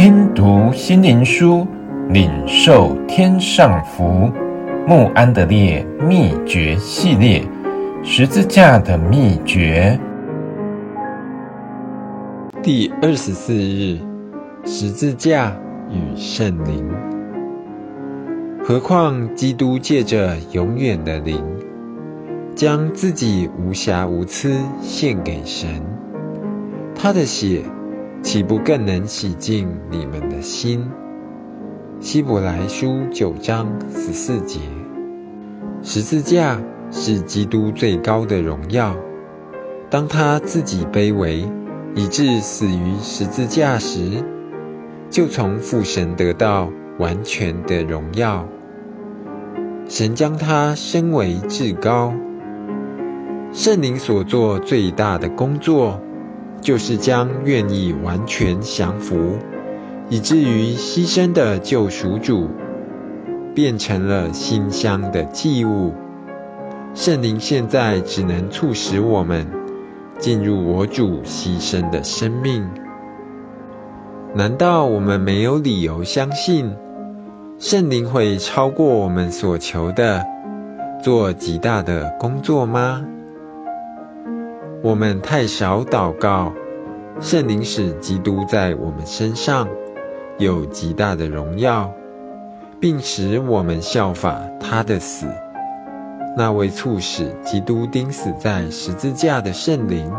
听读心灵书，领受天上福。慕安德烈秘诀系列，十字架的秘诀。第二十四日，十字架与圣灵。何况基督借着永远的灵，将自己无瑕无疵献给神，他的血岂不更能洗净你们的心？希伯来书九章十四节。十字架是基督最高的荣耀。当他自己卑微，以致死于十字架时，就从父神得到完全的荣耀。神将他升为至高。圣灵所做最大的工作，就是将愿意完全降服，以至于牺牲的救赎主，变成了馨香的祭物。圣灵现在只能促使我们进入我主牺牲的生命。难道我们没有理由相信？圣灵会超过我们所求的，做极大的工作吗？我们太少祷告，圣灵使基督在我们身上有极大的荣耀，并使我们效法他的死。那位促使基督钉死在十字架的圣灵，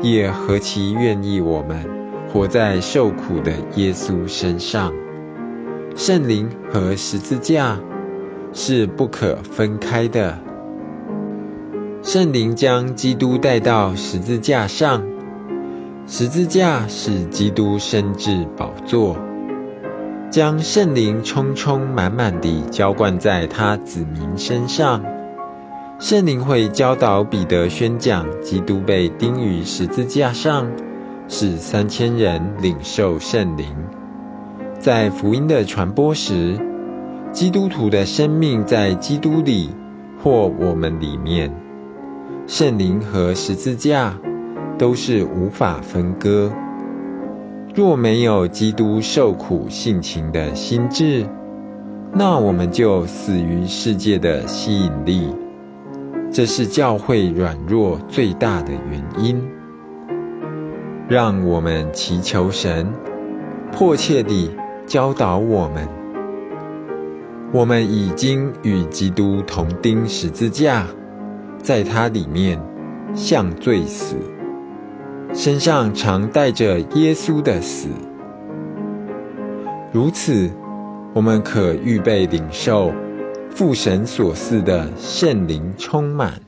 也何其愿意我们活在受苦的耶稣身上。圣灵和十字架是不可分开的。圣灵将基督带到十字架上，十字架是基督升至宝座，将圣灵充充满满地浇灌在他子民身上。圣灵会教导彼得宣讲基督被钉于十字架上，使三千人领受圣灵。在福音的传播时，基督徒的生命在基督里或我们里面，圣灵和十字架都是无法分割。若没有基督受苦性情的心志，那我们就死于世界的吸引力。这是教会软弱最大的原因。让我们祈求神迫切地。教导我们，我们已经与基督同钉十字架，在它里面像罪死，身上常带着耶稣的死。如此，我们可预备领受父神所赐的圣灵充满。